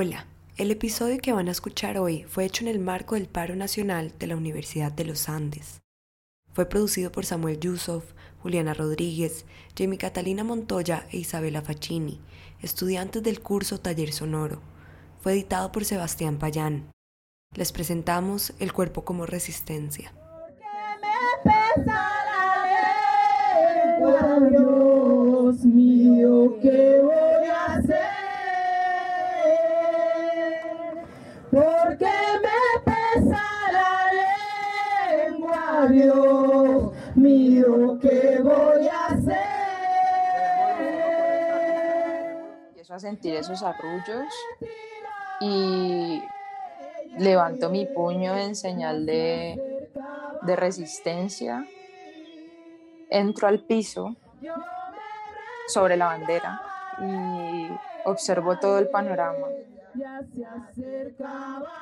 Hola, el episodio que van a escuchar hoy fue hecho en el marco del paro nacional de la Universidad de los Andes. Fue producido por Samuel Yusuf, Juliana Rodríguez, Jamie Catalina Montoya e Isabela Facchini, estudiantes del curso Taller Sonoro. Fue editado por Sebastián Payán. Les presentamos El cuerpo como resistencia. Dios mío, sentir esos arrullos y levanto mi puño en señal de, de resistencia entro al piso sobre la bandera y observo todo el panorama,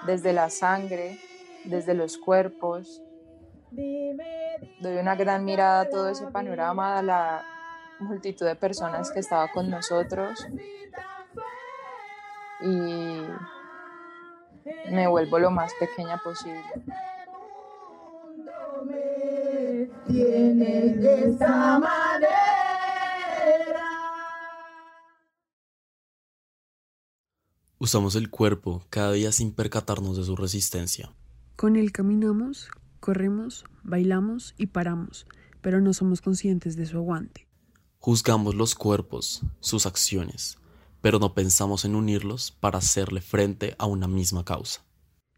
desde la sangre, desde los cuerpos. Doy una gran mirada a todo ese panorama, a la multitud de personas que estaba con nosotros y me vuelvo lo más pequeña posible tiene de esa manera. Usamos el cuerpo cada día sin percatarnos de su resistencia. Con él caminamos, corremos, bailamos y paramos, pero no somos conscientes de su aguante. Juzgamos los cuerpos, sus acciones, pero no pensamos en unirlos para hacerle frente a una misma causa.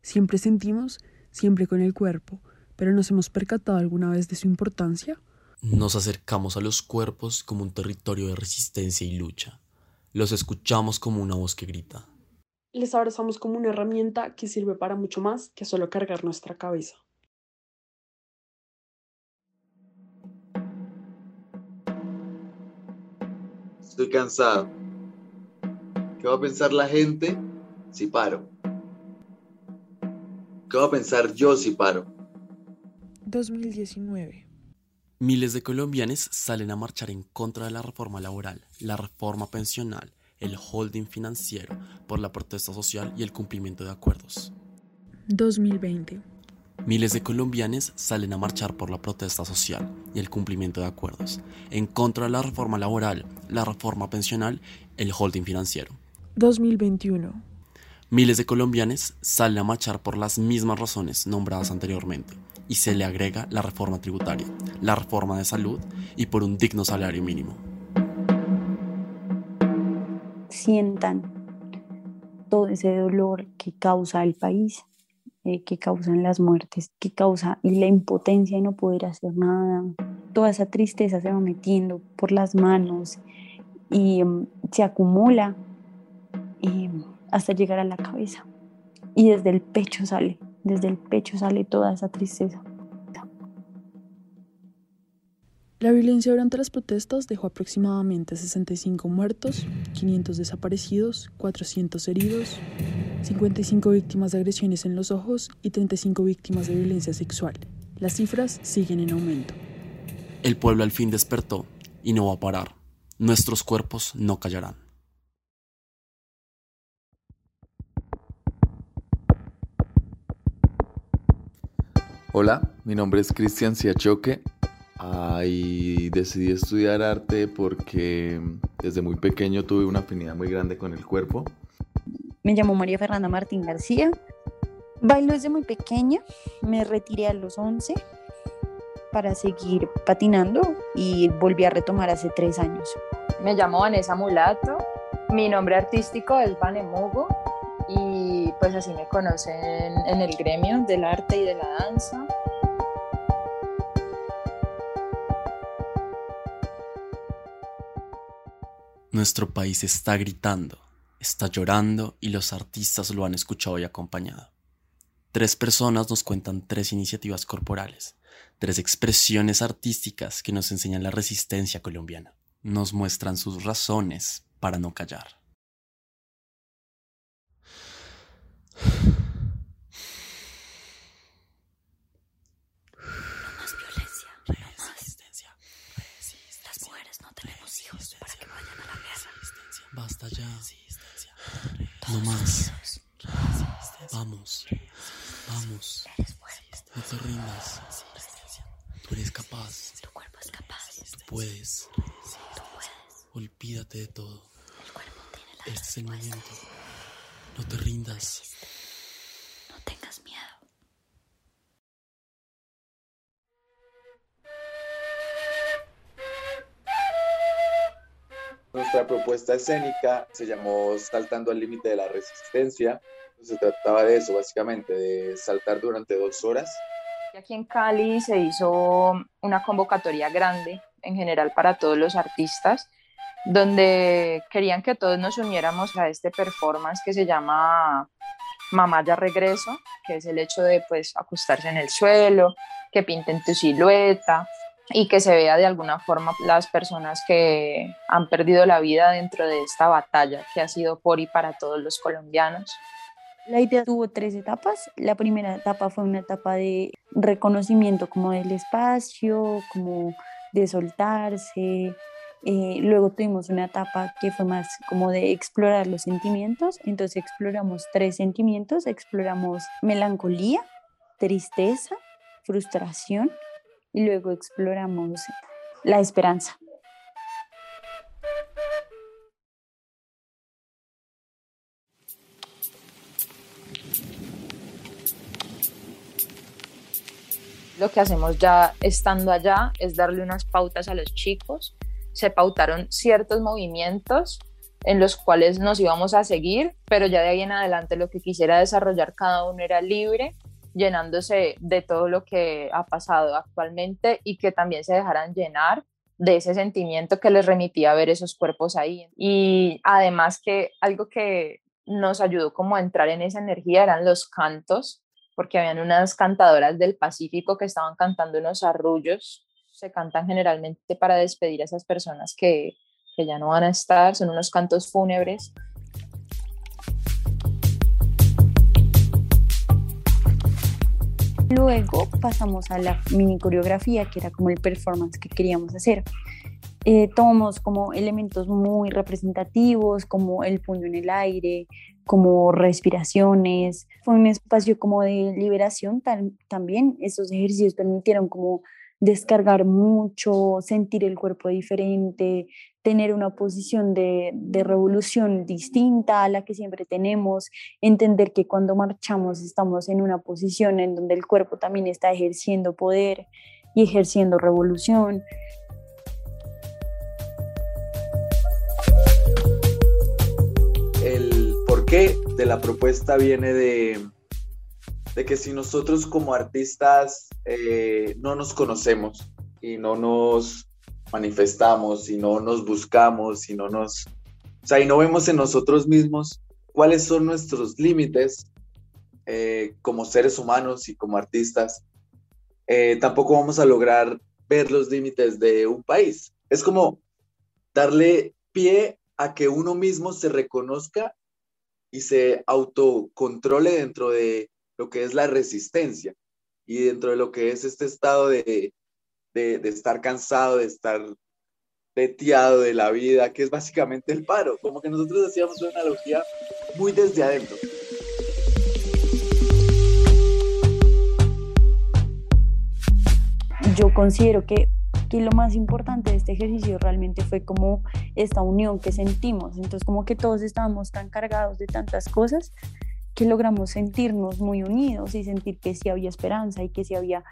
Siempre sentimos, siempre con el cuerpo, pero nos hemos percatado alguna vez de su importancia. Nos acercamos a los cuerpos como un territorio de resistencia y lucha. Los escuchamos como una voz que grita. Les abrazamos como una herramienta que sirve para mucho más que solo cargar nuestra cabeza. Estoy cansado. ¿Qué va a pensar la gente si paro? ¿Qué va a pensar yo si paro? 2019. Miles de colombianos salen a marchar en contra de la reforma laboral, la reforma pensional, el holding financiero, por la protesta social y el cumplimiento de acuerdos. 2020. Miles de colombianos salen a marchar por la protesta social y el cumplimiento de acuerdos, en contra de la reforma laboral, la reforma pensional, el holding financiero. 2021. Miles de colombianos salen a marchar por las mismas razones nombradas anteriormente, y se le agrega la reforma tributaria, la reforma de salud y por un digno salario mínimo. Sientan todo ese dolor que causa el país, eh, que causan las muertes, que causa la impotencia de no poder hacer nada. Toda esa tristeza se va metiendo por las manos y mm, se acumula y, hasta llegar a la cabeza. Y desde el pecho sale desde el pecho sale toda esa tristeza. La violencia durante las protestas dejó aproximadamente 65 muertos, 500 desaparecidos, 400 heridos, 55 víctimas de agresiones en los ojos y 35 víctimas de violencia sexual. Las cifras siguen en aumento. El pueblo al fin despertó y no va a parar. Nuestros cuerpos no callarán. Hola, mi nombre es Cristian Siachoque y decidí estudiar arte porque desde muy pequeño tuve una afinidad muy grande con el cuerpo. Me llamo María Fernanda Martín García. Bailo desde muy pequeña. Me retiré a los 11 para seguir patinando y volví a retomar hace tres años. Me llamo Vanessa Mulato. Mi nombre artístico es Vanemugo y pues así me conocen en el gremio del arte y de la danza. Nuestro país está gritando, está llorando y los artistas lo han escuchado y acompañado. Tres personas nos cuentan tres iniciativas corporales, tres expresiones artísticas que nos enseñan la resistencia colombiana. Nos muestran sus razones para no callar. Hijos para que vayan a la guerra. Basta ya. No más. Vamos, vamos. No te rindas. Tú eres capaz. Tu cuerpo es capaz. Tú puedes. Tú puedes. Olvídate de todo. El cuerpo tiene la Este es el momento. No te rindas. Nuestra propuesta escénica se llamó Saltando al límite de la resistencia. Se trataba de eso, básicamente, de saltar durante dos horas. Aquí en Cali se hizo una convocatoria grande, en general para todos los artistas, donde querían que todos nos uniéramos a este performance que se llama Mamá ya regreso, que es el hecho de pues acostarse en el suelo, que pinten tu silueta, y que se vea de alguna forma las personas que han perdido la vida dentro de esta batalla que ha sido por y para todos los colombianos. La idea tuvo tres etapas. La primera etapa fue una etapa de reconocimiento como del espacio, como de soltarse. Eh, luego tuvimos una etapa que fue más como de explorar los sentimientos. Entonces exploramos tres sentimientos. Exploramos melancolía, tristeza, frustración y luego exploramos la esperanza. Lo que hacemos ya estando allá es darle unas pautas a los chicos. Se pautaron ciertos movimientos en los cuales nos íbamos a seguir, pero ya de ahí en adelante lo que quisiera desarrollar cada uno era libre llenándose de todo lo que ha pasado actualmente y que también se dejaran llenar de ese sentimiento que les remitía ver esos cuerpos ahí. Y además que algo que nos ayudó como a entrar en esa energía eran los cantos, porque habían unas cantadoras del Pacífico que estaban cantando unos arrullos, se cantan generalmente para despedir a esas personas que, que ya no van a estar, son unos cantos fúnebres Luego pasamos a la mini coreografía, que era como el performance que queríamos hacer. Eh, tomamos como elementos muy representativos, como el puño en el aire, como respiraciones. Fue un espacio como de liberación también. Esos ejercicios permitieron como descargar mucho, sentir el cuerpo diferente, tener una posición de, revolución distinta a la que siempre tenemos, entender que cuando marchamos estamos en una posición en donde el cuerpo también está ejerciendo poder y ejerciendo revolución. El porqué de la propuesta viene de, de que si nosotros como artistas eh, no nos conocemos y no nos manifestamos, si no nos buscamos, si no nos, o sea, y no vemos en nosotros mismos cuáles son nuestros límites eh, como seres humanos y como artistas, eh, tampoco vamos a lograr ver los límites de un país. Es como darle pie a que uno mismo se reconozca y se autocontrole dentro de lo que es la resistencia y dentro de lo que es este estado de, de, estar cansado, de estar teteado de la vida, que es básicamente el paro, como que nosotros hacíamos una analogía muy desde adentro. Yo considero que, que lo más importante de este ejercicio realmente fue como esta unión que sentimos, entonces como que todos estábamos tan cargados de tantas cosas que logramos sentirnos muy unidos y sentir que sí había esperanza y que sí había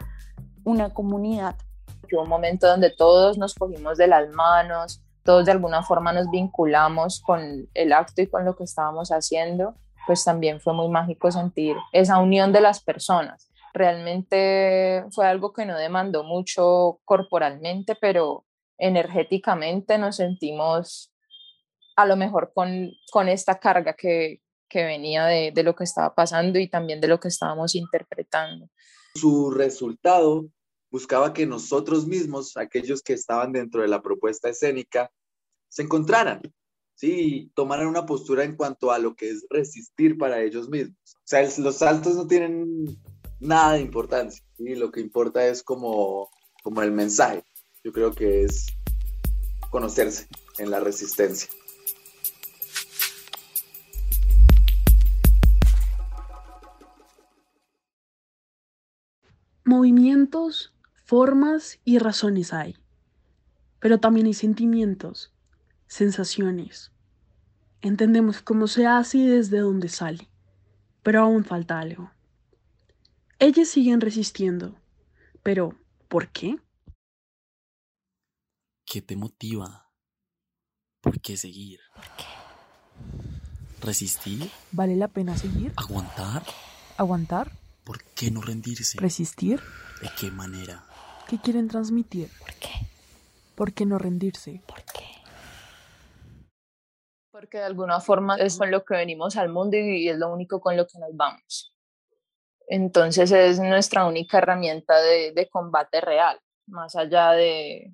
una comunidad. Hubo un momento donde todos nos cogimos de las manos, todos de alguna forma nos vinculamos con el acto y con lo que estábamos haciendo, pues también fue muy mágico sentir esa unión de las personas. Realmente fue algo que no demandó mucho corporalmente, pero energéticamente nos sentimos a lo mejor con, con esta carga que, que venía de, de, lo que estaba pasando y también de lo que estábamos interpretando. Su resultado buscaba que nosotros mismos, aquellos que estaban dentro de la propuesta escénica, se encontraran, ¿sí? tomaran una postura en cuanto a lo que es resistir para ellos mismos. O sea, los saltos no tienen nada de importancia, y lo que importa es como, como el mensaje. Yo creo que es conocerse en la resistencia. Movimientos formas y razones hay, pero también hay sentimientos, sensaciones. Entendemos cómo se hace y desde dónde sale, pero aún falta algo. Ellas siguen resistiendo, pero ¿por qué? ¿Qué te motiva? ¿Por qué seguir? ¿Por qué? ¿Resistir? ¿Vale la pena seguir? ¿Aguantar? ¿Aguantar? ¿Por qué no rendirse? ¿Resistir? ¿De qué manera? ¿Qué quieren transmitir? ¿Por qué? ¿Por qué no rendirse? ¿Por qué? Porque de alguna forma es con lo que venimos al mundo y es lo único con lo que nos vamos. Entonces es nuestra única herramienta de, de combate real, más allá de,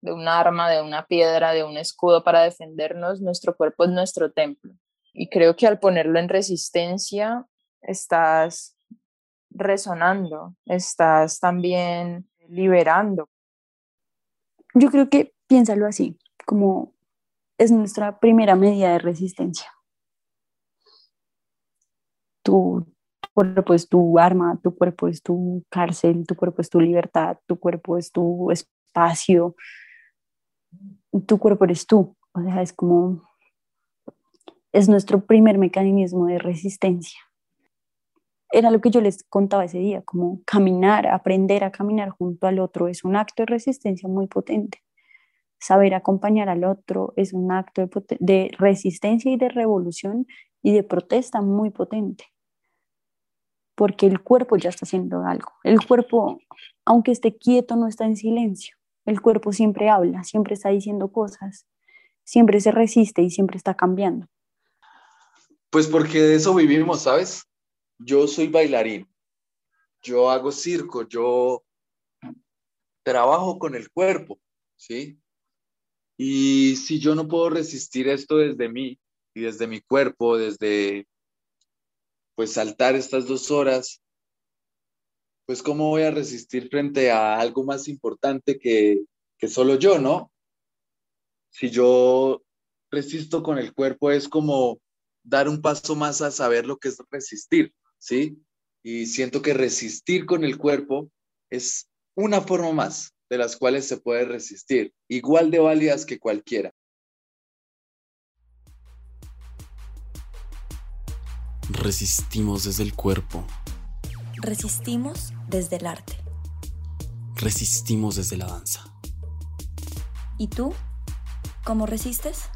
de un arma, de una piedra, de un escudo para defendernos, nuestro cuerpo es nuestro templo. Y creo que al ponerlo en resistencia, estás resonando, estás también liberando. Yo creo que piénsalo así, como es nuestra primera medida de resistencia. Tu cuerpo es tu arma, tu cuerpo es tu cárcel, tu cuerpo es tu libertad, tu cuerpo es tu espacio, tu cuerpo eres tú. O sea, es como, es nuestro primer mecanismo de resistencia era lo que yo les contaba ese día, como caminar, aprender a caminar junto al otro es un acto de resistencia muy potente. Saber acompañar al otro es un acto de, de resistencia y de revolución y de protesta muy potente. Porque el cuerpo ya está haciendo algo. El cuerpo, aunque esté quieto, no está en silencio. El cuerpo siempre habla, siempre está diciendo cosas, siempre se resiste y siempre está cambiando. Pues porque de eso vivimos, ¿sabes? Yo soy bailarín, yo hago circo, yo trabajo con el cuerpo, ¿sí? Y si yo no puedo resistir esto desde mí y desde mi cuerpo, desde pues saltar estas dos horas, pues cómo voy a resistir frente a algo más importante que, que solo yo, ¿no? Si yo resisto con el cuerpo es como dar un paso más a saber lo que es resistir. ¿Sí? Y siento que resistir con el cuerpo es una forma más de las cuales se puede resistir, igual de válidas que cualquiera. Resistimos desde el cuerpo. Resistimos desde el arte. Resistimos desde la danza. ¿Y tú? ¿Cómo resistes?